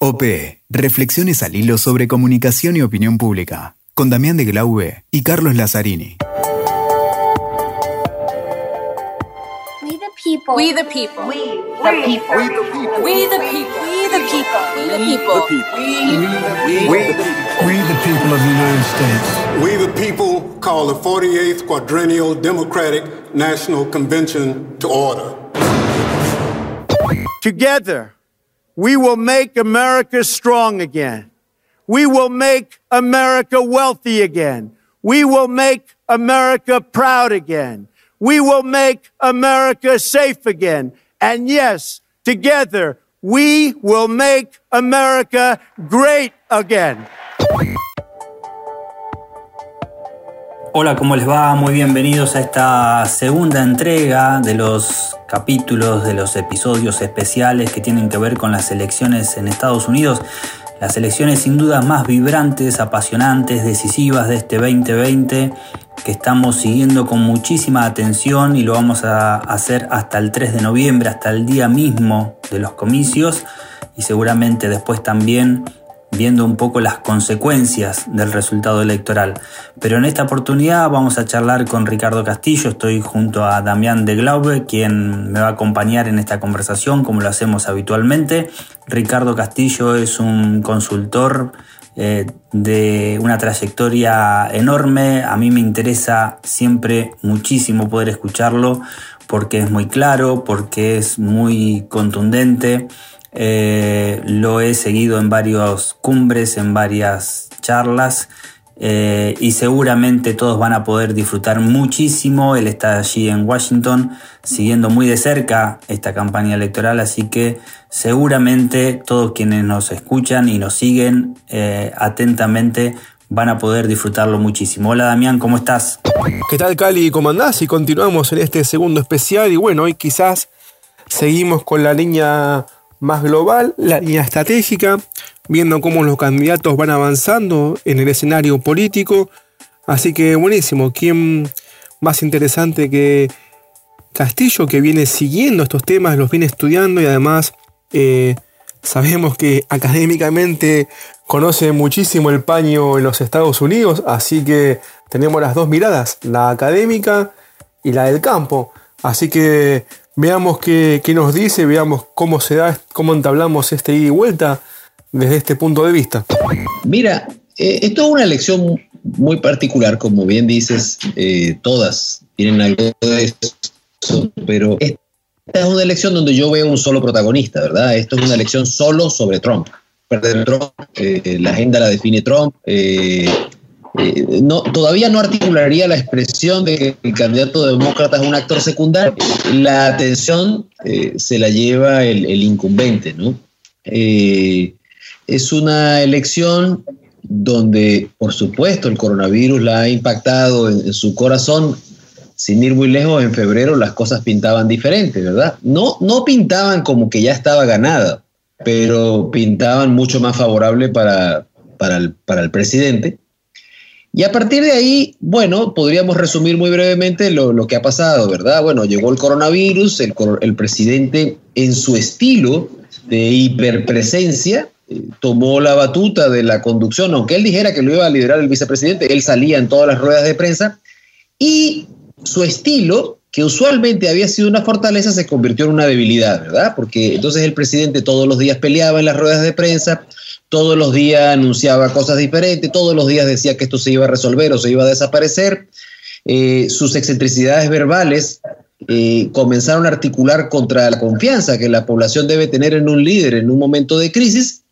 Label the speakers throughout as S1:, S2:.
S1: OP. Reflexiones al hilo sobre comunicación y opinión pública. Con Damián de Glaube y Carlos Lazzarini.
S2: We the people. We the people. We the people. We the people. We the people. We the people.
S3: We the people of the United States.
S4: We the people call the 48th Quadrennial Democratic National Convention to order.
S5: Together. We will make America strong again. We will make America wealthy again. We will make America proud again. We will make America safe again. And yes, together, we will make America great again.
S6: Hola, ¿cómo les va? Muy bienvenidos a esta segunda entrega de los capítulos, de los episodios especiales que tienen que ver con las elecciones en Estados Unidos. Las elecciones sin duda más vibrantes, apasionantes, decisivas de este 2020 que estamos siguiendo con muchísima atención y lo vamos a hacer hasta el 3 de noviembre, hasta el día mismo de los comicios y seguramente después también viendo un poco las consecuencias del resultado electoral. Pero en esta oportunidad vamos a charlar con Ricardo Castillo, estoy junto a Damián de Glaube, quien me va a acompañar en esta conversación como lo hacemos habitualmente. Ricardo Castillo es un consultor eh, de una trayectoria enorme. A mí me interesa siempre muchísimo poder escucharlo porque es muy claro, porque es muy contundente. Eh, lo he seguido en varias cumbres, en varias charlas eh, y seguramente todos van a poder disfrutar muchísimo. Él está allí en Washington siguiendo muy de cerca esta campaña electoral, así que seguramente todos quienes nos escuchan y nos siguen eh, atentamente van a poder disfrutarlo muchísimo. Hola Damián, ¿cómo estás?
S7: ¿Qué tal Cali? ¿Cómo andás? Y continuamos en este segundo especial y bueno, hoy quizás seguimos con la línea más global, la línea estratégica, viendo cómo los candidatos van avanzando en el escenario político. Así que buenísimo, ¿quién más interesante que Castillo que viene siguiendo estos temas, los viene estudiando y además eh, sabemos que académicamente conoce muchísimo el paño en los Estados Unidos, así que tenemos las dos miradas, la académica y la del campo. Así que veamos qué, nos dice, veamos cómo se da, cómo entablamos este ida y vuelta desde este punto de vista.
S8: Mira, eh, esto es una elección muy particular, como bien dices, eh, todas tienen algo de eso, pero esta es una elección donde yo veo un solo protagonista, ¿verdad? Esto es una elección solo sobre Trump. Trump, eh, la agenda la define Trump, eh, no, todavía no articularía la expresión de que el candidato demócrata es un actor secundario. La atención eh, se la lleva el, incumbente, ¿no? Eh, es una elección donde, por supuesto, el coronavirus la ha impactado en, su corazón. Sin ir muy lejos, en febrero las cosas pintaban diferente, ¿verdad? No, no pintaban como que ya estaba ganada, pero pintaban mucho más favorable para, para, para el presidente y a partir de ahí, bueno, podríamos resumir muy brevemente lo, que ha pasado, ¿verdad? Bueno, llegó el coronavirus, el, presidente en su estilo de hiperpresencia eh, tomó la batuta de la conducción, aunque él dijera que lo iba a liderar el vicepresidente, él salía en todas las ruedas de prensa y su estilo, que usualmente había sido una fortaleza, se convirtió en una debilidad, ¿verdad? Porque entonces el presidente todos los días peleaba en las ruedas de prensa, todos los días anunciaba cosas diferentes, todos los días decía que esto se iba a resolver o se iba a desaparecer. Eh, sus excentricidades verbales eh, comenzaron a articular contra la confianza que la población debe tener en un líder en un momento de crisis.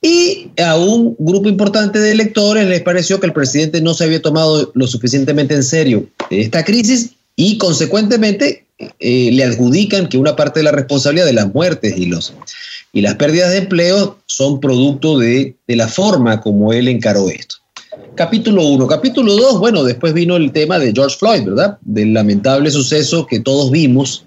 S8: Y a un grupo importante de electores les pareció que el presidente no se había tomado lo suficientemente en serio esta crisis y consecuentemente eh, le adjudican que una parte de la responsabilidad de las muertes y los y las pérdidas de empleo son producto de, la forma como él encaró esto. Capítulo 1. Capítulo 2, bueno, después vino el tema de George Floyd, ¿verdad? Del lamentable suceso que todos vimos,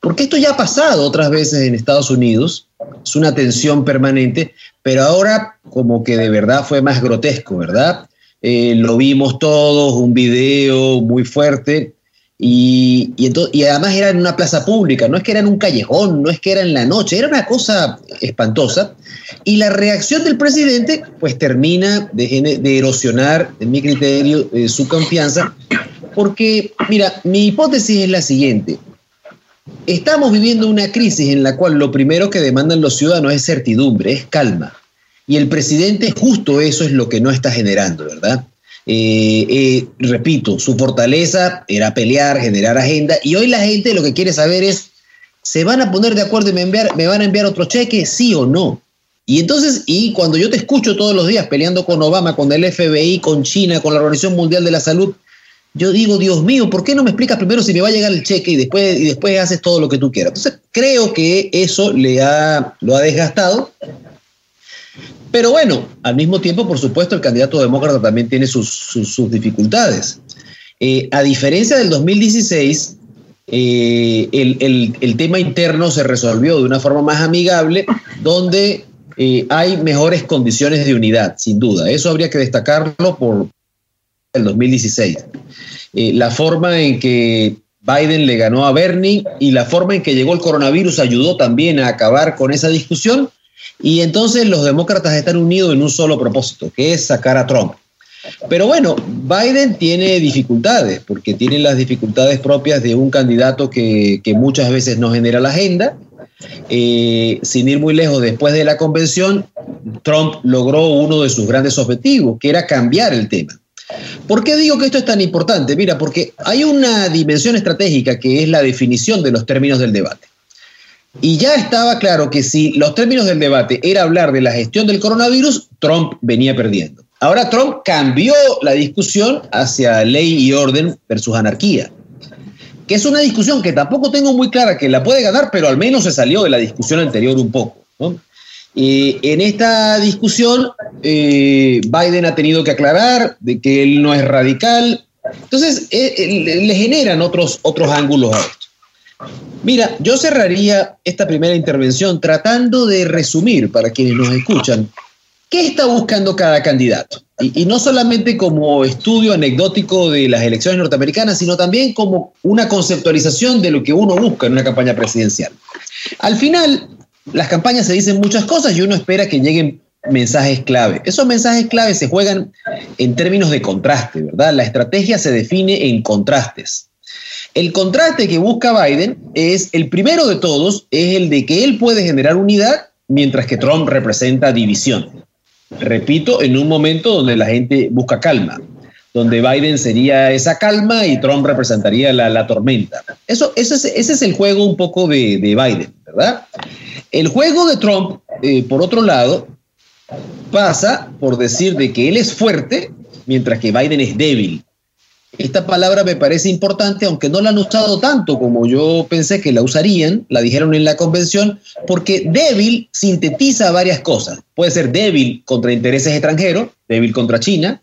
S8: porque esto ya ha pasado otras veces en Estados Unidos, es una tensión permanente, pero ahora como que de verdad fue más grotesco, ¿verdad? Eh, lo vimos todos, un video muy fuerte, Y, y, además era en una plaza pública, no es que era en un callejón, no es que era en la noche, era una cosa espantosa. Y la reacción del presidente pues termina de, erosionar, en mi criterio, eh, su confianza, porque, mira, mi hipótesis es la siguiente. Estamos viviendo una crisis en la cual lo primero que demandan los ciudadanos es certidumbre, es calma. Y el presidente justo eso es lo que no está generando, ¿verdad? Eh, eh, repito, su fortaleza era pelear, generar agenda, y hoy la gente lo que quiere saber es, ¿se van a poner de acuerdo y me, enviar, me van a enviar otro cheque, sí o no? Y entonces, y cuando yo te escucho todos los días peleando con Obama, con el FBI, con China, con la Organización Mundial de la Salud, yo digo, Dios mío, ¿por qué no me explicas primero si me va a llegar el cheque y después, y después haces todo lo que tú quieras? Entonces, creo que eso le ha, lo ha desgastado. Pero bueno, al mismo tiempo, por supuesto, el candidato demócrata también tiene sus, dificultades. Eh, a diferencia del 2016, eh, el, tema interno se resolvió de una forma más amigable, donde eh, hay mejores condiciones de unidad, sin duda. Eso habría que destacarlo por el 2016. la forma en que Biden le ganó a Bernie y la forma en que llegó el coronavirus ayudó también a acabar con esa discusión y entonces los demócratas están unidos en un solo propósito, que es sacar a Trump. Pero bueno, Biden tiene dificultades, porque tiene las dificultades propias de un candidato que, muchas veces no genera la agenda. Eh, sin ir muy lejos, después de la convención, Trump logró uno de sus grandes objetivos, que era cambiar el tema. ¿Por qué digo que esto es tan importante? Mira, porque hay una dimensión estratégica que es la definición de los términos del debate. Y ya estaba claro que si los términos del debate era hablar de la gestión del coronavirus, Trump venía perdiendo. Ahora Trump cambió la discusión hacia ley y orden versus anarquía, que es una discusión que tampoco tengo muy clara que la puede ganar, pero al menos se salió de la discusión anterior un poco. en esta discusión, eh, Biden ha tenido que aclarar de que él no es radical. Entonces, eh, eh, le generan otros, otros ángulos a esto. Mira, yo cerraría esta primera intervención tratando de resumir para quienes nos escuchan qué está buscando cada candidato. Y, no solamente como estudio anecdótico de las elecciones norteamericanas, sino también como una conceptualización de lo que uno busca en una campaña presidencial. Al final, las campañas se dicen muchas cosas y uno espera que lleguen mensajes clave. Esos mensajes clave se juegan en términos de contraste, ¿verdad? La estrategia se define en contrastes. El contraste que busca Biden es el primero de todos, es el de que él puede generar unidad mientras que Trump representa división. Repito, en un momento donde la gente busca calma, donde Biden sería esa calma y Trump representaría la, tormenta. Eso, ese, es, el juego un poco de, Biden, ¿verdad? El juego de Trump, eh, por otro lado, pasa por decir de que él es fuerte mientras que Biden es débil. Esta palabra me parece importante, aunque no la han usado tanto como yo pensé que la usarían, la dijeron en la convención, porque débil sintetiza varias cosas. Puede ser débil contra intereses extranjeros, débil contra China,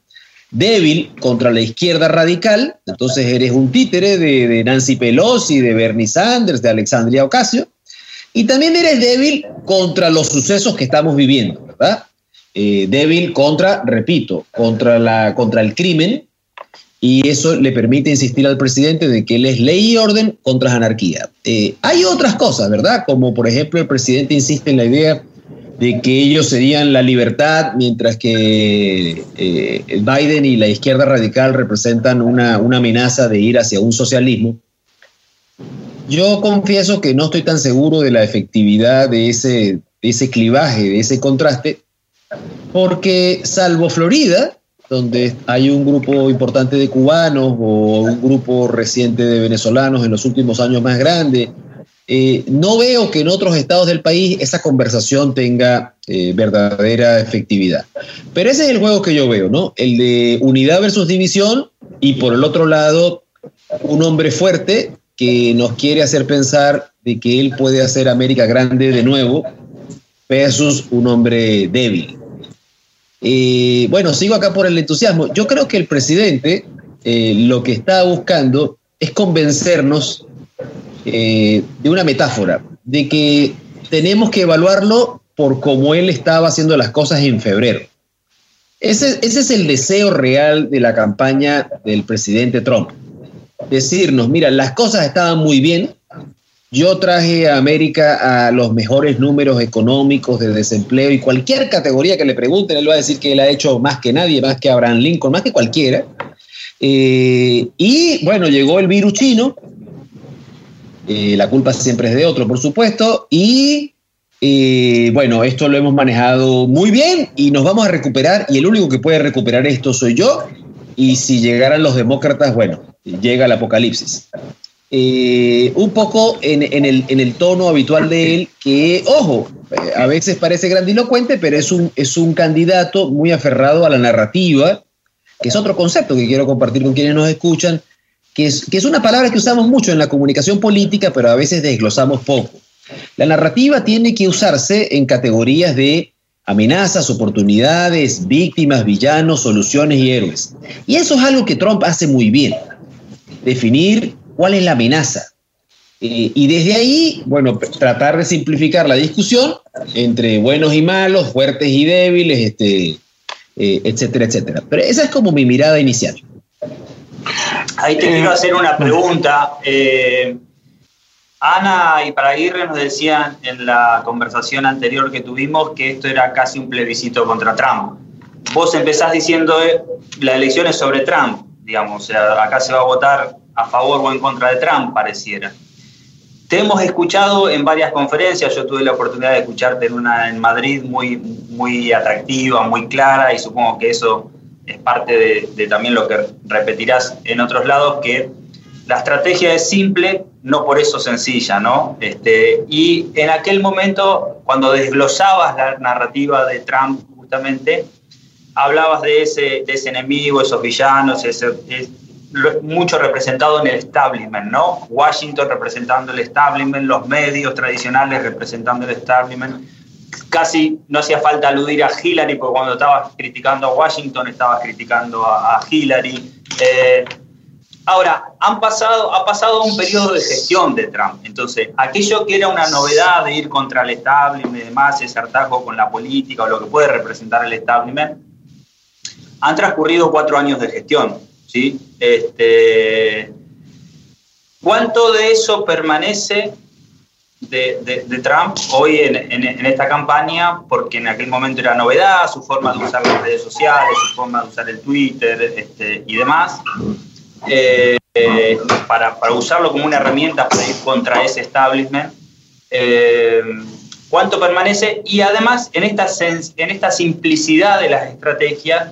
S8: débil contra la izquierda radical, entonces eres un títere de, Nancy Pelosi, de Bernie Sanders, de Alexandria Ocasio, y también eres débil contra los sucesos que estamos viviendo, ¿verdad? Eh, débil contra, repito, contra, la, contra el crimen, y eso le permite insistir al presidente de que él es ley y orden contra anarquía. Eh, hay otras cosas, ¿verdad? Como por ejemplo el presidente insiste en la idea de que ellos serían la libertad, mientras que eh, Biden y la izquierda radical representan una, amenaza de ir hacia un socialismo. Yo confieso que no estoy tan seguro de la efectividad de ese, de ese clivaje, de ese contraste, porque salvo Florida, donde hay un grupo importante de cubanos o un grupo reciente de venezolanos en los últimos años más grande. Eh, no veo que en otros estados del país esa conversación tenga eh, verdadera efectividad. Pero ese es el juego que yo veo, ¿no? El de unidad versus división y por el otro lado un hombre fuerte que nos quiere hacer pensar de que él puede hacer América grande de nuevo versus un hombre débil. Bueno, sigo acá por el entusiasmo. Yo creo que el presidente eh, lo que está buscando es convencernos eh, de una metáfora, de que tenemos que evaluarlo por cómo él estaba haciendo las cosas en febrero. Ese, ese es el deseo real de la campaña del presidente Trump. decirnos, mira, las cosas estaban muy bien, yo traje a América a los mejores números económicos de desempleo y cualquier categoría que le pregunten, él va a decir que él ha hecho más que nadie, más que Abraham Lincoln, más que cualquiera. Eh, y bueno, llegó el virus chino, eh, la culpa siempre es de otro, por supuesto, y eh, bueno, esto lo hemos manejado muy bien y nos vamos a recuperar y el único que puede recuperar esto soy yo y si llegaran los demócratas, bueno, llega el apocalipsis. Eh, un poco en, el, en, el, tono habitual de él, que, ojo, a veces parece grandilocuente, pero es un, es un candidato muy aferrado a la narrativa, que es otro concepto que quiero compartir con quienes nos escuchan, que es, que es una palabra que usamos mucho en la comunicación política, pero a veces desglosamos poco. La narrativa tiene que usarse en categorías de amenazas, oportunidades, víctimas, villanos, soluciones y héroes. Y eso es algo que Trump hace muy bien. Definir cuál es la amenaza. Eh, y desde ahí, bueno, tratar de simplificar la discusión entre buenos y malos, fuertes y débiles, este, eh, etcétera, etcétera. Pero esa es como mi mirada inicial.
S9: Ahí te quiero hacer una pregunta. Eh, Ana y Paraguirre nos decían en la conversación anterior que tuvimos que esto era casi un plebiscito contra Trump. Vos empezás diciendo eh, la elección es sobre Trump, digamos, o sea, acá se va a votar a favor o en contra de Trump, pareciera. Te hemos escuchado en varias conferencias, yo tuve la oportunidad de escucharte en una en Madrid muy, muy atractiva, muy clara, y supongo que eso es parte de, también lo que repetirás en otros lados, que la estrategia es simple, no por eso sencilla, ¿no? Este, y en aquel momento, cuando desglosabas la narrativa de Trump, justamente, hablabas de ese, de ese enemigo, esos villanos, ese, mucho representado en el establishment, ¿no? Washington representando el establishment, los medios tradicionales representando el establishment. Casi no hacía falta aludir a Hillary, porque cuando estabas criticando a Washington, estabas criticando a, Hillary. Eh, Ahora, han pasado, ha pasado un periodo de gestión de Trump. Entonces, aquello que era una novedad de ir contra el establishment y demás, ese hartazgo con la política o lo que puede representar el establishment, han transcurrido cuatro años de gestión. ¿Sí? Este, ¿Cuánto de eso permanece de, Trump hoy en, esta campaña? Porque en aquel momento era novedad, su forma de usar las redes sociales, su forma de usar el Twitter este, y demás. Eh, para, para, usarlo como una herramienta para ir contra ese establishment. Eh, ¿Cuánto permanece? Y además, en esta, en esta simplicidad de las estrategias,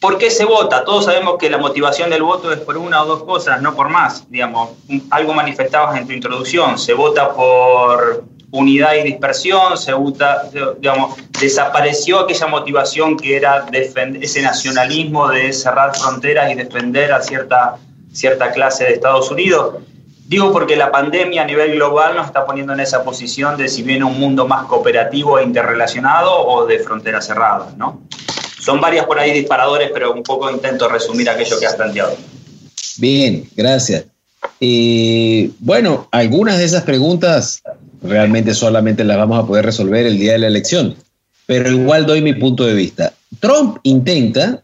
S9: ¿por qué se vota? Todos sabemos que la motivación del voto es por una o dos cosas, no por más. Digamos, algo manifestabas en tu introducción. Se vota por unidad y dispersión, se digamos, desapareció aquella motivación que era defender, ese nacionalismo de cerrar fronteras y defender a cierta, cierta clase de Estados Unidos. Digo porque la pandemia a nivel global nos está poniendo en esa posición de si viene un mundo más cooperativo e interrelacionado o de fronteras cerradas, ¿no? Son varias por ahí disparadores, pero un poco intento resumir aquello que has planteado.
S8: Bien, gracias. Eh, bueno, algunas de esas preguntas realmente solamente las vamos a poder resolver el día de la elección, pero igual doy mi punto de vista. Trump intenta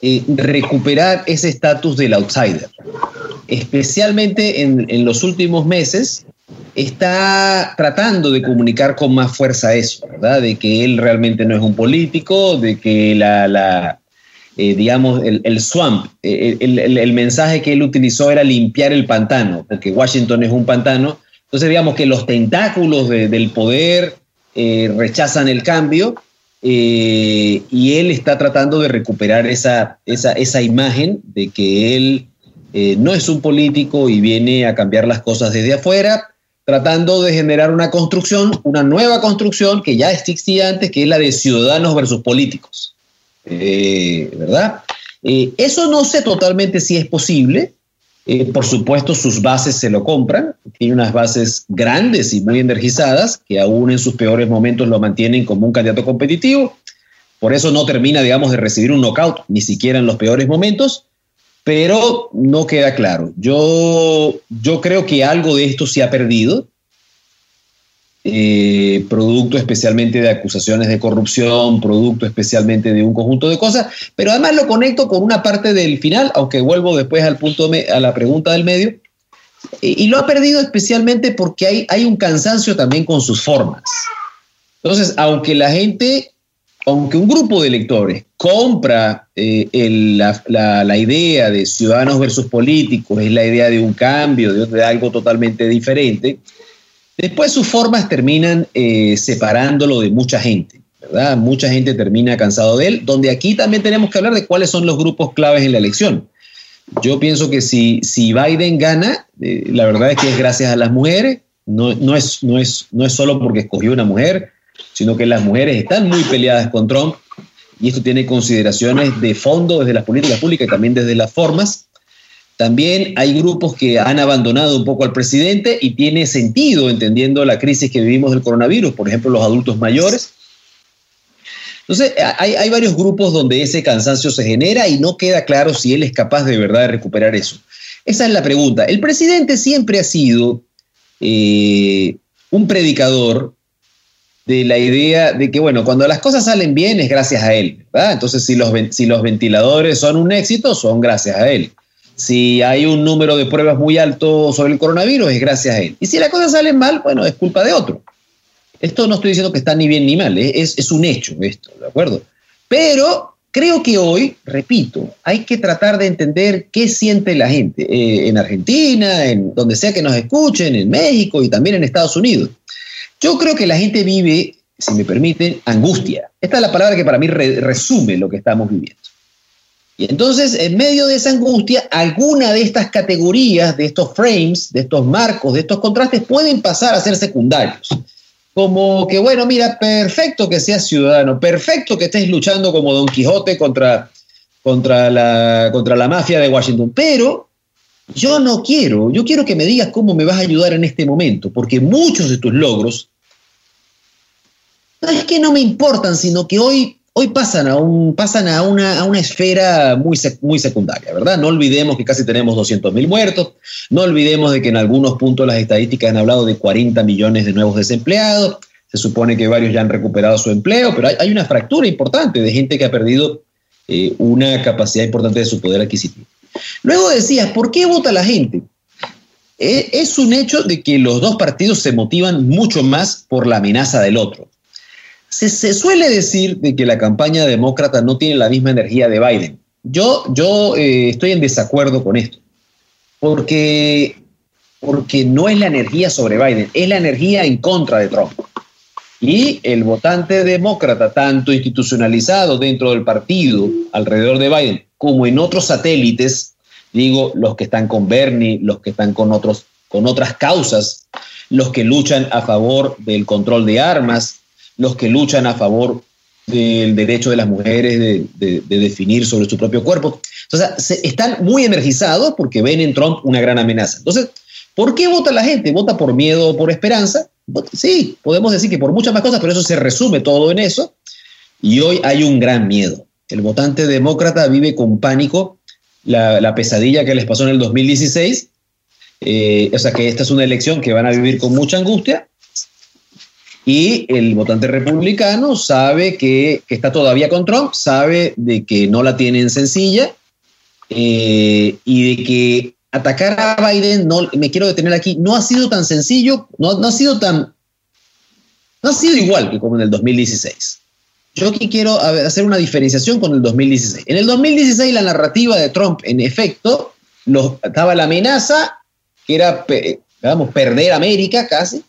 S8: eh, recuperar ese estatus del outsider, especialmente en, en, los últimos meses. Está tratando de comunicar con más fuerza eso, ¿verdad? De que él realmente no es un político, de que la, eh, digamos, el, swamp, eh, el, mensaje que él utilizó era limpiar el pantano, porque Washington es un pantano. Entonces, digamos que los tentáculos del poder eh, rechazan el cambio y él está tratando de recuperar esa, esa, esa imagen de que él no es un político y viene a cambiar las cosas desde afuera, tratando de generar una construcción, una nueva construcción que ya existía antes, que es la de ciudadanos versus políticos. Eh, ¿verdad? Eh, eso no sé totalmente si es posible. Eh, por supuesto, sus bases se lo compran. Tiene unas bases grandes y muy energizadas que aún en sus peores momentos lo mantienen como un candidato competitivo. Por eso no termina, digamos, de recibir un knockout, ni siquiera en los peores momentos, pero no queda claro. Yo, yo creo que algo de esto se ha perdido. eh, producto especialmente de acusaciones de corrupción, producto especialmente de un conjunto de cosas, pero además lo conecto con una parte del final, aunque vuelvo después al punto a la pregunta del medio, y, lo ha perdido especialmente porque hay, hay un cansancio también con sus formas. Entonces, aunque la gente, aunque un grupo de electores compra eh, la, idea de ciudadanos versus políticos, es la idea de un cambio, de, algo totalmente diferente, después sus formas terminan eh, separándolo de mucha gente. ¿verdad? Mucha gente termina cansado de él, donde aquí también tenemos que hablar de cuáles son los grupos claves en la elección. Yo pienso que si, si Biden gana, eh, la verdad es que es gracias a las mujeres, no, no, es, no, es, no es solo porque escogió una mujer, sino que las mujeres están muy peleadas con Trump y esto tiene consideraciones de fondo desde las políticas públicas y también desde las formas. También hay grupos que han abandonado un poco al presidente y tiene sentido entendiendo la crisis que vivimos del coronavirus, por ejemplo, los adultos mayores entonces, hay, varios grupos donde ese cansancio se genera y no queda claro si él es capaz de verdad de recuperar eso. Esa es la pregunta. El presidente siempre ha sido eh, un predicador de la idea de que, bueno, cuando las cosas salen bien es gracias a él, Entonces, si los, si los ventiladores son un éxito, son gracias a él. Si hay un número de pruebas muy alto sobre el coronavirus, es gracias a él. Y si las cosas salen mal, bueno, es culpa de otro. Esto no estoy diciendo que está ni bien ni mal, ¿eh? es, un hecho esto, ¿de acuerdo? Pero creo que hoy, repito, hay que tratar de entender qué siente la gente eh, en Argentina, en donde sea que nos escuchen, en México y también en Estados Unidos. Yo creo que la gente vive, si me permiten, angustia. Esta es la palabra que para mí resume lo que estamos viviendo. Y entonces, en medio de esa angustia, alguna de estas categorías, de estos frames, de estos marcos, de estos contrastes, pueden pasar a ser secundarios como que, bueno, mira, perfecto que seas ciudadano, perfecto que estés luchando como Don Quijote contra, contra, la, contra la mafia de Washington, pero yo no quiero, yo quiero que me digas cómo me vas a ayudar en este momento, porque muchos de tus logros no es que no me importan, sino que hoy hoy pasan a, un, pasan a, una, a una esfera muy, muy secundaria, ¿verdad? No olvidemos que casi tenemos 200.000 muertos, no olvidemos de que en algunos puntos las estadísticas han hablado de 40 millones de nuevos desempleados, se supone que varios ya han recuperado su empleo, pero hay, una fractura importante de gente que ha perdido eh, una capacidad importante de su poder adquisitivo. Luego decías, ¿por qué vota la gente? Eh, es un hecho de que los dos partidos se motivan mucho más por la amenaza del otro. Se, suele decir de que la campaña demócrata no tiene la misma energía de Biden. Yo, yo eh, estoy en desacuerdo con esto, porque, porque no es la energía sobre Biden, es la energía en contra de Trump. Y el votante demócrata, tanto institucionalizado dentro del partido alrededor de Biden, como en otros satélites, digo, los que están con Bernie, los que están con, otros, con otras causas, los que luchan a favor del control de armas, los que luchan a favor del derecho de las mujeres de, definir sobre su propio cuerpo. Entonces, están muy energizados porque ven en Trump una gran amenaza. Entonces, ¿por qué vota la gente? ¿Vota por miedo o por esperanza? Sí, podemos decir que por muchas más cosas, pero eso se resume todo en eso. Y hoy hay un gran miedo. El votante demócrata vive con pánico la, pesadilla que les pasó en el 2016. Eh, o sea que esta es una elección que van a vivir con mucha angustia y el votante republicano sabe que, está todavía con Trump, sabe de que no la tienen sencilla eh, y de que atacar a Biden, no, me quiero detener aquí, no ha sido tan sencillo, no, no ha sido tan, no ha sido igual que como en el 2016. Yo aquí quiero hacer una diferenciación con el 2016. En el 2016 la narrativa de Trump, en efecto, estaba la amenaza, que era, digamos, perder América casi,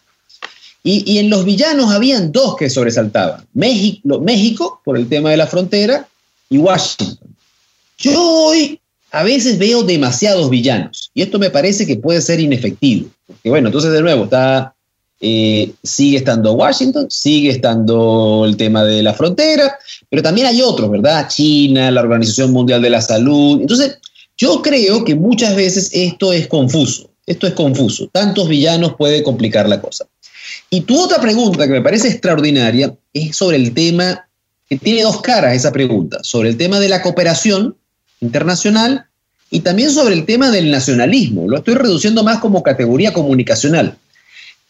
S8: y, en los villanos habían dos que sobresaltaban. México, México, por el tema de la frontera, y Washington. Yo hoy a veces veo demasiados villanos, y esto me parece que puede ser inefectivo. Porque bueno, entonces de nuevo, está, eh, sigue estando Washington, sigue estando el tema de la frontera, pero también hay otros, ¿verdad? China, la Organización Mundial de la Salud. Entonces, yo creo que muchas veces esto es confuso. Esto es confuso. Tantos villanos puede complicar la cosa. Y tu otra pregunta que me parece extraordinaria es sobre el tema, que tiene dos caras esa pregunta, sobre el tema de la cooperación internacional y también sobre el tema del nacionalismo. Lo estoy reduciendo más como categoría comunicacional.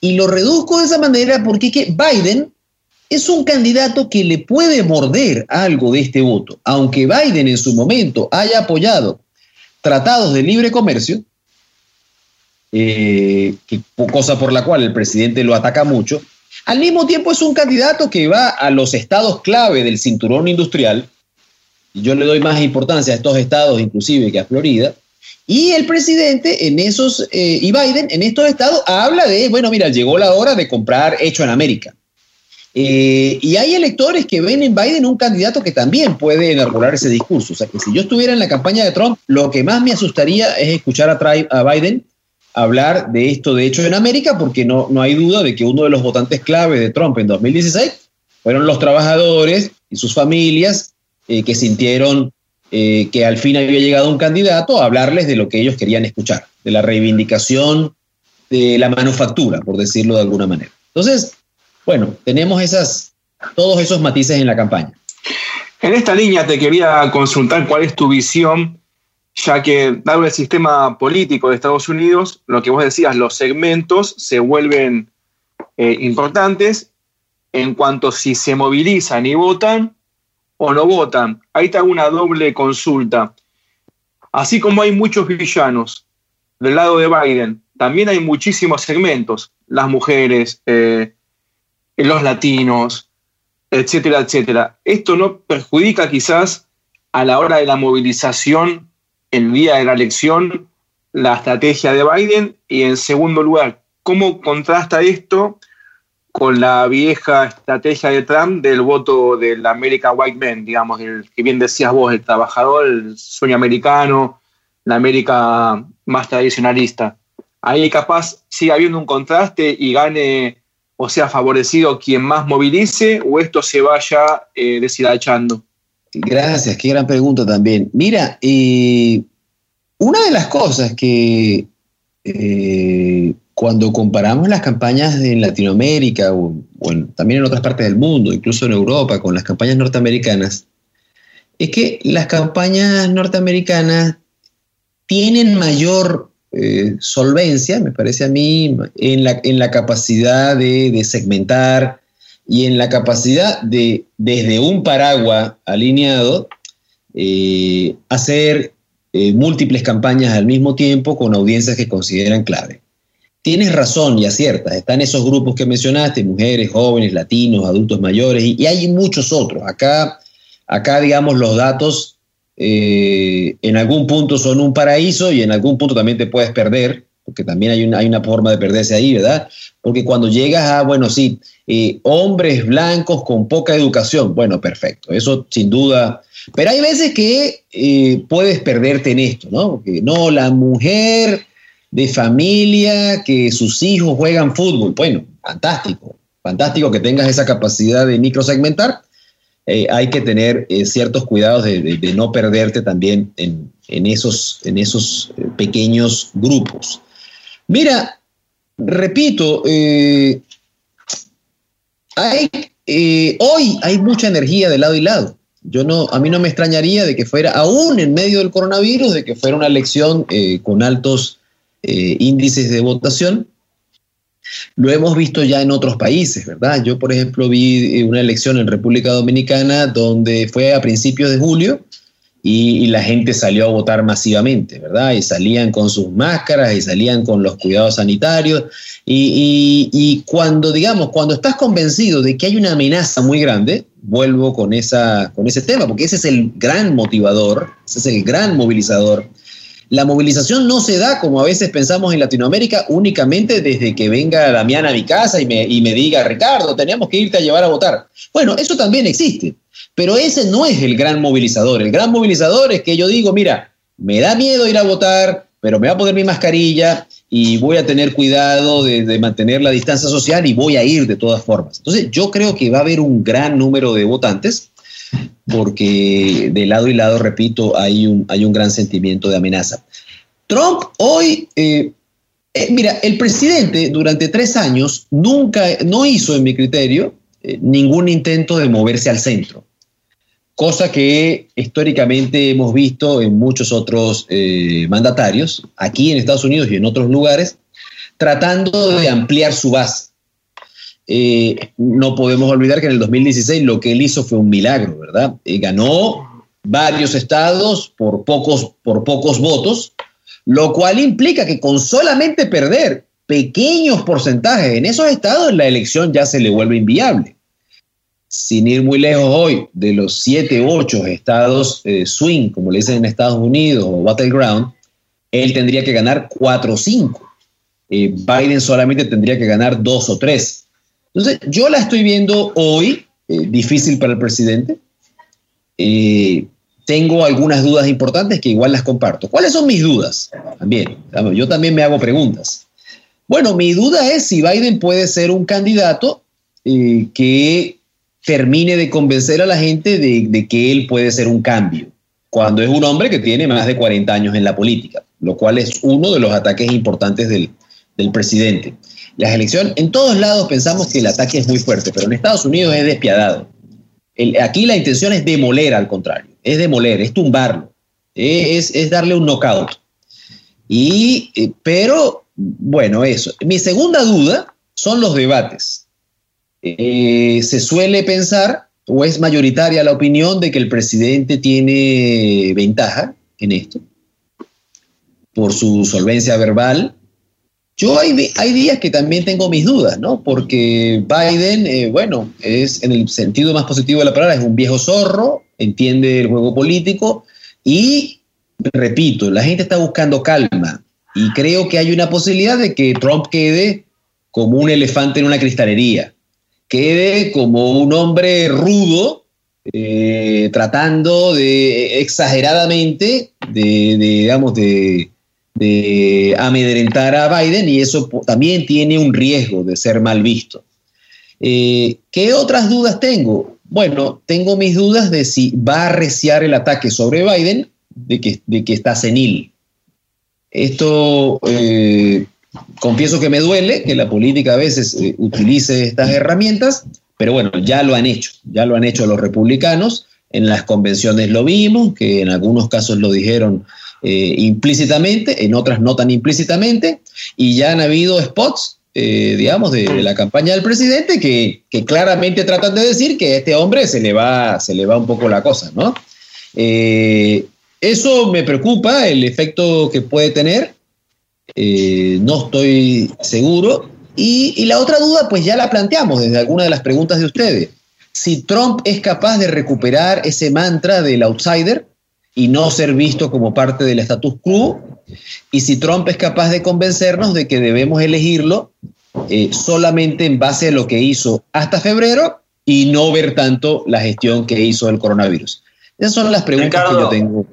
S8: Y lo reduzco de esa manera porque que Biden es un candidato que le puede morder algo de este voto. Aunque Biden en su momento haya apoyado tratados de libre comercio, eh, cosa por la cual el presidente lo ataca mucho, al mismo tiempo es un candidato que va a los estados clave del cinturón industrial, yo le doy más importancia a estos estados inclusive que a Florida, y el presidente en esos, eh, y Biden en estos estados habla de, bueno, mira, llegó la hora de comprar hecho en América. Eh, y hay electores que ven en Biden un candidato que también puede enarbolar ese discurso. O sea, que si yo estuviera en la campaña de Trump, lo que más me asustaría es escuchar a Biden hablar de esto de hecho en América, porque no, no hay duda de que uno de los votantes clave de Trump en 2016 fueron los trabajadores y sus familias eh, que sintieron eh, que al fin había llegado un candidato a hablarles de lo que ellos querían escuchar, de la reivindicación de la manufactura, por decirlo de alguna manera. Entonces, bueno, tenemos esas, todos esos matices en la campaña.
S10: En esta línea te quería consultar cuál es tu visión, ya que dado el sistema político de Estados Unidos, lo que vos decías, los segmentos se vuelven eh, importantes en cuanto si se movilizan y votan o no votan. Ahí hago una doble consulta. Así como hay muchos villanos del lado de Biden, también hay muchísimos segmentos, las mujeres, eh, los latinos, etcétera, etcétera. Esto no perjudica quizás a la hora de la movilización el día de la elección la estrategia de Biden y en segundo lugar, ¿cómo contrasta esto con la vieja estrategia de Trump del voto del American White Man, digamos, el que bien decías vos, el trabajador, el sueño americano, la América más tradicionalista. Ahí capaz sigue habiendo un contraste y gane o sea favorecido quien más movilice o esto se vaya eh, deshilachando.
S8: Gracias, qué gran pregunta también. Mira, eh, una de las cosas que eh, cuando comparamos las campañas en Latinoamérica o, también en otras partes del mundo, incluso en Europa, con las campañas norteamericanas, es que las campañas norteamericanas tienen mayor eh, solvencia, me parece a mí, en la, en la capacidad de, segmentar y en la capacidad de, desde un paraguas alineado, eh, hacer eh, múltiples campañas al mismo tiempo con audiencias que consideran clave. Tienes razón y aciertas, están esos grupos que mencionaste, mujeres, jóvenes, latinos, adultos mayores, y, hay muchos otros. Acá, acá, digamos, los datos eh, en algún punto son un paraíso y en algún punto también te puedes perder, porque también hay una, hay una forma de perderse ahí, ¿verdad? Porque cuando llegas a, bueno, sí, eh, hombres blancos con poca educación, bueno, perfecto, eso sin duda, pero hay veces que puedes perderte en esto, ¿no? Porque no, la mujer de familia, que sus hijos juegan fútbol. Bueno, fantástico, fantástico que tengas esa capacidad de microsegmentar. Eh, hay que tener eh, ciertos cuidados de, no perderte también en, esos, en esos eh, pequeños grupos. Mira, repito, hay, hoy hay mucha energía de lado y lado. Yo no, a mí no me extrañaría de que fuera, aún en medio del coronavirus, de que fuera una elección con altos eh, índices de votación. Lo hemos visto ya en otros países, ¿verdad? Yo, por ejemplo, vi eh, una elección en República Dominicana donde fue a principios de julio y, la gente salió a votar masivamente, ¿verdad? Y salían con sus máscaras y salían con los cuidados sanitarios. Y, y, cuando, digamos, cuando estás convencido de que hay una amenaza muy grande, vuelvo con, esa, con ese tema, porque ese es el gran motivador, ese es el gran movilizador la movilización no se da, como a veces pensamos en Latinoamérica, únicamente desde que venga Damián a mi casa y me, diga, Ricardo, tenemos que irte a llevar a votar. Bueno, eso también existe, pero ese no es el gran movilizador. El gran movilizador es que yo digo, mira, me da miedo ir a votar, pero me voy a poner mi mascarilla y voy a tener cuidado de, de, mantener la distancia social y voy a ir de todas formas. Entonces, yo creo que va a haber un gran número de votantes porque de lado y lado, repito, hay un, hay un gran sentimiento de amenaza. Trump hoy, eh, eh, mira, el presidente durante tres años nunca, no hizo, en mi criterio, eh, ningún intento de moverse al centro, cosa que históricamente hemos visto en muchos otros mandatarios, aquí en Estados Unidos y en otros lugares, tratando de ampliar su base. Eh, no podemos olvidar que en el 2016 lo que él hizo fue un milagro, ¿verdad? Eh, ganó varios estados por pocos, por pocos votos, lo cual implica que con solamente perder pequeños porcentajes en esos estados, la elección ya se le vuelve inviable. Sin ir muy lejos hoy, de los 7, 8 estados eh, swing, como le dicen en Estados Unidos, o battleground, él tendría que ganar 4 o 5. Biden solamente tendría que ganar 2 o 3. Entonces, yo la estoy viendo hoy, eh, difícil para el presidente. Eh, tengo algunas dudas importantes que igual las comparto. ¿Cuáles son mis dudas? También, yo también me hago preguntas. Bueno, mi duda es si Biden puede ser un candidato eh, que termine de convencer a la gente de, de, que él puede ser un cambio, cuando es un hombre que tiene más de 40 años en la política, lo cual es uno de los ataques importantes del, del presidente. Las elecciones, en todos lados pensamos que el ataque es muy fuerte, pero en Estados Unidos es despiadado. aquí la intención es demoler, al contrario, es demoler, es tumbarlo, es, darle un knockout. Y, eh, pero, bueno, eso. Mi segunda duda son los debates. Eh, se suele pensar, o es mayoritaria la opinión, de que el presidente tiene ventaja en esto, por su solvencia verbal, yo hay, días que también tengo mis dudas, ¿no? Porque Biden, eh, bueno, es en el sentido más positivo de la palabra, es un viejo zorro, entiende el juego político y, repito, la gente está buscando calma y creo que hay una posibilidad de que Trump quede como un elefante en una cristalería, quede como un hombre rudo, eh, tratando de exageradamente, de digamos, de de amedrentar a Biden y eso también tiene un riesgo de ser mal visto. Eh, ¿Qué otras dudas tengo? Bueno, tengo mis dudas de si va a arreciar el ataque sobre Biden, de que, de que está senil. Esto, eh, confieso que me duele que la política a veces eh, utilice estas herramientas, pero bueno, ya lo han hecho, ya lo han hecho los republicanos. En las convenciones lo vimos, que en algunos casos lo dijeron eh, implícitamente, en otras no tan implícitamente, y ya han habido spots, eh, digamos, de, la campaña del presidente que, claramente tratan de decir que a este hombre se le va, se le va un poco la cosa, ¿no? Eh, eso me preocupa, el efecto que puede tener, no estoy seguro. Y, y la otra duda, pues ya la planteamos desde alguna de las preguntas de ustedes. Si Trump es capaz de recuperar ese mantra del outsider, y no ser visto como parte del status quo, y si Trump es capaz de convencernos de que debemos elegirlo eh, solamente en base a lo que hizo hasta febrero y no ver tanto la gestión que hizo el coronavirus. Esas son las preguntas que yo tengo.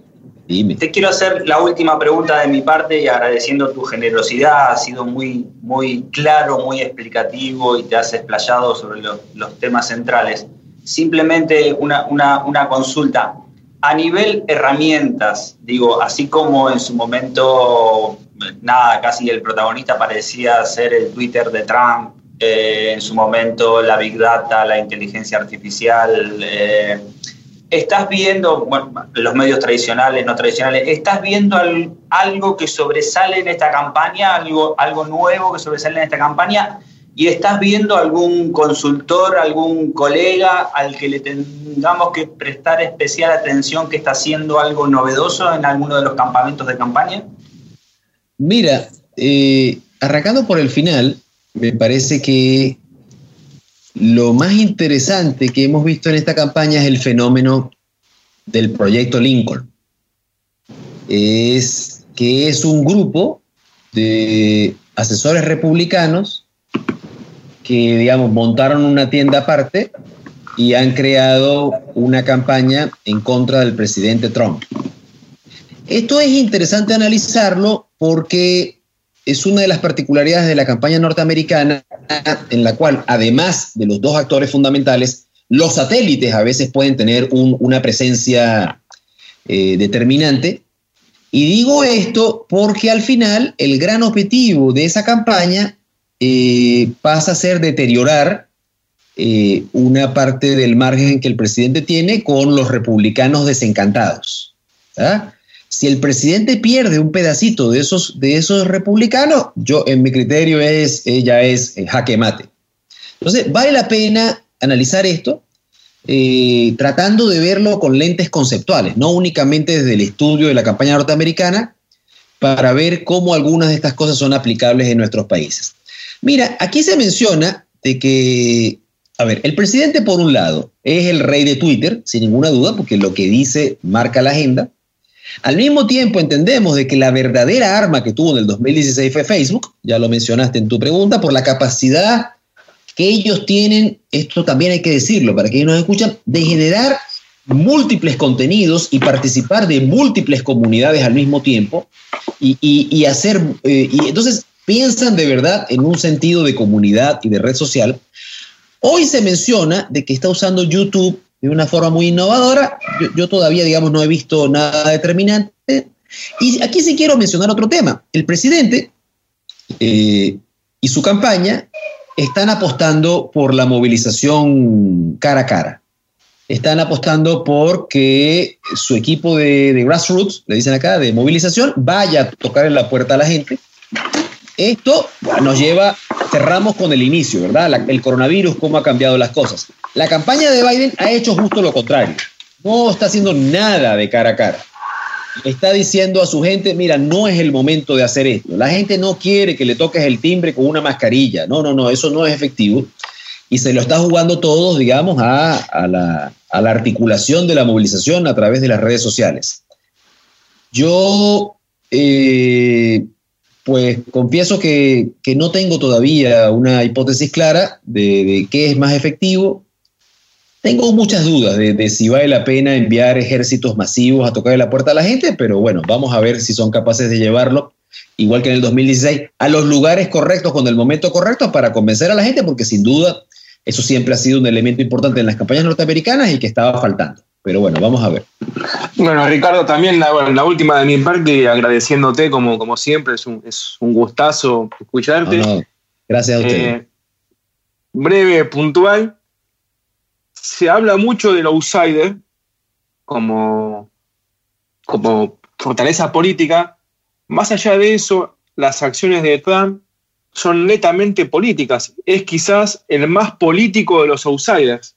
S9: Dime. Te quiero hacer la última pregunta de mi parte y agradeciendo tu generosidad. Ha sido muy, muy claro, muy explicativo y te has explayado sobre los, los temas centrales. Simplemente una, una, una consulta a nivel herramientas, digo, así como en su momento, nada, casi el protagonista parecía ser el Twitter de Trump, eh, en su momento la Big Data, la inteligencia artificial, eh, estás viendo, bueno, los medios tradicionales, no tradicionales, estás viendo algo que sobresale en esta campaña, algo, algo nuevo que sobresale en esta campaña y estás viendo algún consultor, algún colega al que le tengamos que prestar especial atención que está haciendo algo novedoso en alguno de los campamentos de campaña?
S8: Mira, eh, arrancando por el final, me parece que lo más interesante que hemos visto en esta campaña es el fenómeno del proyecto Lincoln. Es que es un grupo de asesores republicanos que, digamos, montaron una tienda aparte y han creado una campaña en contra del presidente Trump. Esto es interesante analizarlo porque es una de las particularidades de la campaña norteamericana en la cual, además de los dos actores fundamentales, los satélites a veces pueden tener una presencia eh, determinante. Y digo esto porque al final el gran objetivo de esa campaña eh, pasa a ser deteriorar eh, una parte del margen que el presidente tiene con los republicanos desencantados. Si el presidente pierde un pedacito de esos, de esos republicanos, yo en mi criterio es, ella es eh, jaque mate. Entonces, vale la pena analizar esto tratando de verlo con lentes conceptuales, no únicamente desde el estudio de la campaña norteamericana, para ver cómo algunas de estas cosas son aplicables en nuestros países. Mira, aquí se menciona de que, a ver, el presidente por un lado es el rey de Twitter, sin ninguna duda, porque lo que dice marca la agenda. Al mismo tiempo entendemos de que la verdadera arma que tuvo en el 2016 fue Facebook, ya lo mencionaste en tu pregunta, por la capacidad que ellos tienen, esto también hay que decirlo para quienes nos escuchan, de generar múltiples contenidos y participar de múltiples comunidades al mismo tiempo y, hacer, eh, y entonces piensan de verdad en un sentido de comunidad y de red social. Hoy se menciona de que está usando YouTube de una forma muy innovadora. Yo, todavía, digamos, no he visto nada determinante. Y aquí sí quiero mencionar otro tema. El presidente eh, y su campaña están apostando por la movilización cara a cara. Están apostando por que su equipo de, grassroots, le dicen acá, de movilización, vaya a tocar en la puerta a la gente. Esto nos lleva, cerramos con el inicio, ¿verdad? el coronavirus, cómo ha cambiado las cosas. La campaña de Biden ha hecho justo lo contrario. No está haciendo nada de cara a cara está diciendo a su gente, mira, no es el momento de hacer esto. La gente no quiere que le toques el timbre con una mascarilla. No, no, no, eso no es efectivo. Y se lo está jugando todos, digamos, a, la, articulación de la movilización a través de las redes sociales. Yo, eh, pues, confieso que, no tengo todavía una hipótesis clara de, de qué es más efectivo. Tengo muchas dudas de, si vale la pena enviar ejércitos masivos a tocar la puerta a la gente, pero bueno, vamos a ver si son capaces de llevarlo, igual que en el 2016, a los lugares correctos con el momento correcto para convencer a la gente, porque sin duda eso siempre ha sido un elemento importante en las campañas norteamericanas y que estaba faltando. Pero bueno, vamos a ver.
S7: Bueno, Ricardo, también la, última de mi parte, agradeciéndote como, como siempre, es un, es un gustazo escucharte.
S8: Gracias a usted. Eh,
S7: breve, puntual se habla mucho del outsider como, como fortaleza política. Más allá de eso, las acciones de Trump son netamente políticas. Es quizás el más político de los outsiders.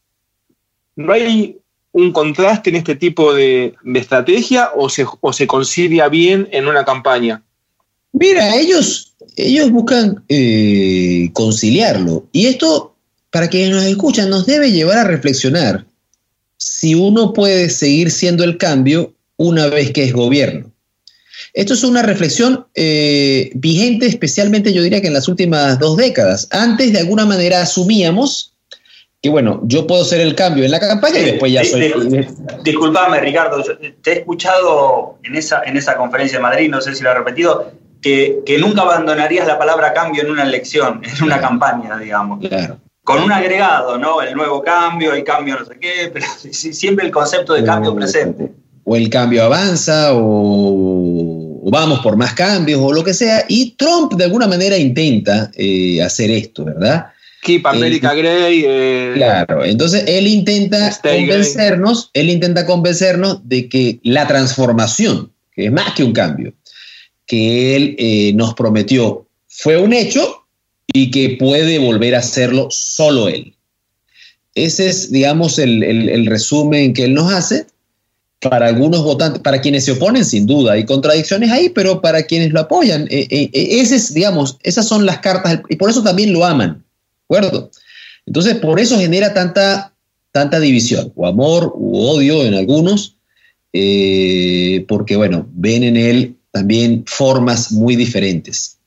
S7: ¿No hay un contraste en este tipo de, estrategia o se, o se, concilia bien en una campaña?
S8: Mira, ellos, ellos buscan eh, conciliarlo. Y esto para quienes nos escuchan, nos debe llevar a reflexionar si uno puede seguir siendo el cambio una vez que es gobierno. Esto es una reflexión eh, vigente, especialmente yo diría que en las últimas dos décadas. Antes, de alguna manera, asumíamos que, bueno, yo puedo ser el cambio en la campaña y después ya soy.
S11: Disculpame, Ricardo, te he escuchado en esa, en esa conferencia de Madrid, no sé si lo he repetido, que, que nunca abandonarías la palabra cambio en una elección, en una campaña, digamos. Claro con un agregado, ¿no? El nuevo cambio, el cambio no sé qué, pero siempre el concepto de cambio presente.
S8: O el cambio avanza, o, vamos por más cambios, o lo que sea. Y Trump de alguna manera intenta eh, hacer esto, ¿verdad?
S7: Keep America Grey. Eh,
S8: claro, entonces él intenta convencernos, él intenta convencernos de que la transformación, que es más que un cambio, que él eh, nos prometió, fue un hecho y que puede volver a hacerlo solo él. Ese es, digamos, el, resumen que él nos hace. Para algunos votantes, para quienes se oponen, sin duda, hay contradicciones ahí, pero para quienes lo apoyan, eh, eh, eh, ese digamos, esas son las cartas, y por eso también lo aman, ¿de acuerdo? Entonces, por eso genera tanta, tanta división, o amor, u odio en algunos, porque, bueno, ven en él también formas muy diferentes.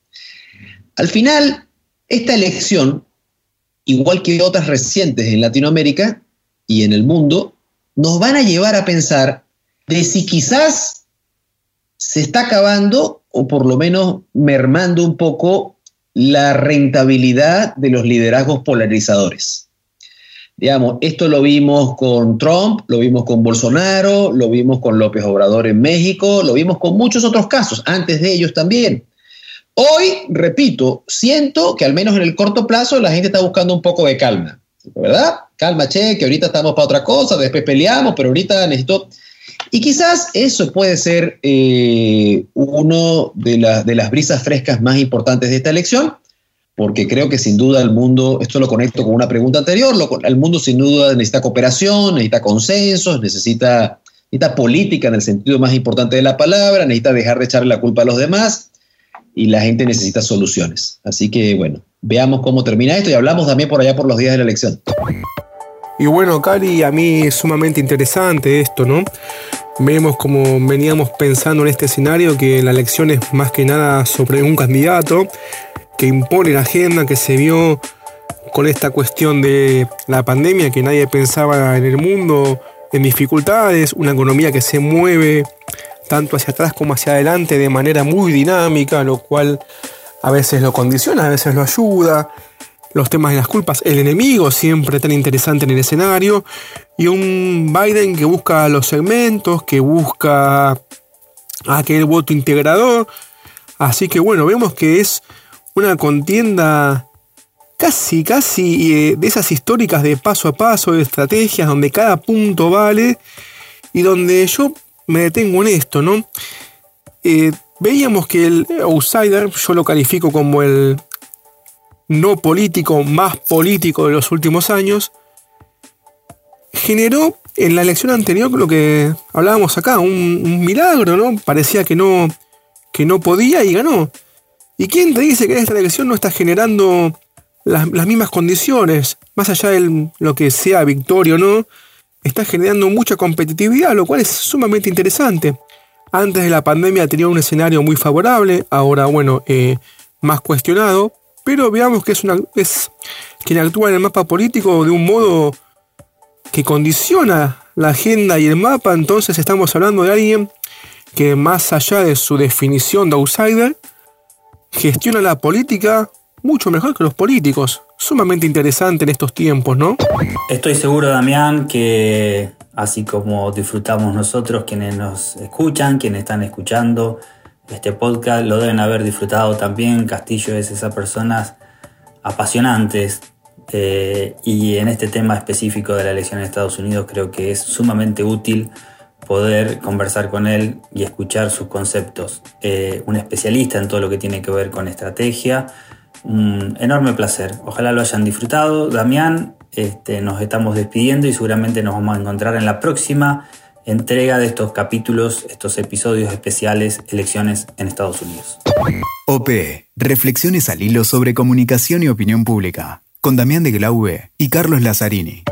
S8: Al final, esta elección, igual que otras recientes en Latinoamérica y en el mundo, nos van a llevar a pensar de si quizás se está acabando o por lo menos mermando un poco la rentabilidad de los liderazgos polarizadores. Digamos, esto lo vimos con Trump, lo vimos con Bolsonaro, lo vimos con López Obrador en México, lo vimos con muchos otros casos, antes de ellos también. Hoy, repito, siento que al menos en el corto plazo la gente está buscando un poco de calma, ¿verdad? Calma, che, que ahorita estamos para otra cosa, después peleamos, pero ahorita necesito... Y quizás eso puede ser eh, uno de, de las brisas frescas más importantes de esta elección, porque creo que sin duda el mundo, esto lo conecto con una pregunta anterior, el mundo sin duda necesita cooperación, necesita consensos, necesita, necesita política en el sentido más importante de la palabra, necesita dejar de echarle la culpa a los demás y la gente necesita soluciones. Así que bueno, veamos cómo termina esto y hablamos también por allá por los días de la elección.
S7: Y bueno, Cari, a mí es sumamente interesante esto, ¿no? Vemos como veníamos pensando en este escenario que la elección es más que nada sobre un candidato que impone la agenda, que se vio con esta cuestión de la pandemia, que nadie pensaba en el mundo, en dificultades, una economía que se mueve tanto hacia atrás como hacia adelante de manera muy dinámica, lo cual a veces lo condiciona, a veces lo ayuda. Los temas de las culpas, el enemigo siempre tan interesante en el escenario, y un Biden que busca los segmentos, que busca aquel voto integrador. Así que bueno, vemos que es una contienda casi, casi eh, de esas históricas de paso a paso, de estrategias, donde cada punto vale y donde yo me detengo en esto, ¿no? Eh, veíamos que el outsider, yo lo califico como el no político más político de los últimos años, generó en la elección anterior lo que hablábamos acá, un, milagro, ¿no? Parecía que no, que no podía y ganó. ¿Y quién te dice que esta elección no está generando las, mismas condiciones? Más allá de lo que sea victoria o no, está generando mucha competitividad, lo cual es sumamente interesante. Antes de la pandemia tenía un escenario muy favorable, ahora, bueno, eh, más cuestionado, pero veamos que es, una, quien actúa en el mapa político de un modo que condiciona la agenda y el mapa, entonces estamos hablando de alguien que más allá de su definición de outsider, gestiona la política mucho mejor que los políticos. Sumamente interesante en estos tiempos, ¿no?
S6: Estoy seguro, Damián, que así como disfrutamos nosotros, quienes nos escuchan, quienes están escuchando este podcast, lo deben haber disfrutado también. Castillo es esas personas apasionantes. Eh, y en este tema específico de la elección en Estados Unidos creo que es sumamente útil poder conversar con él y escuchar sus conceptos. Eh, un especialista en todo lo que tiene que ver con estrategia. Un enorme placer. Ojalá lo hayan disfrutado. Damián, este, nos estamos despidiendo y seguramente nos vamos a encontrar en la próxima entrega de estos capítulos, estos episodios especiales, elecciones en Estados Unidos.
S1: OP, reflexiones al hilo sobre comunicación y opinión pública, con Damián de Glaube y Carlos Lazzarini.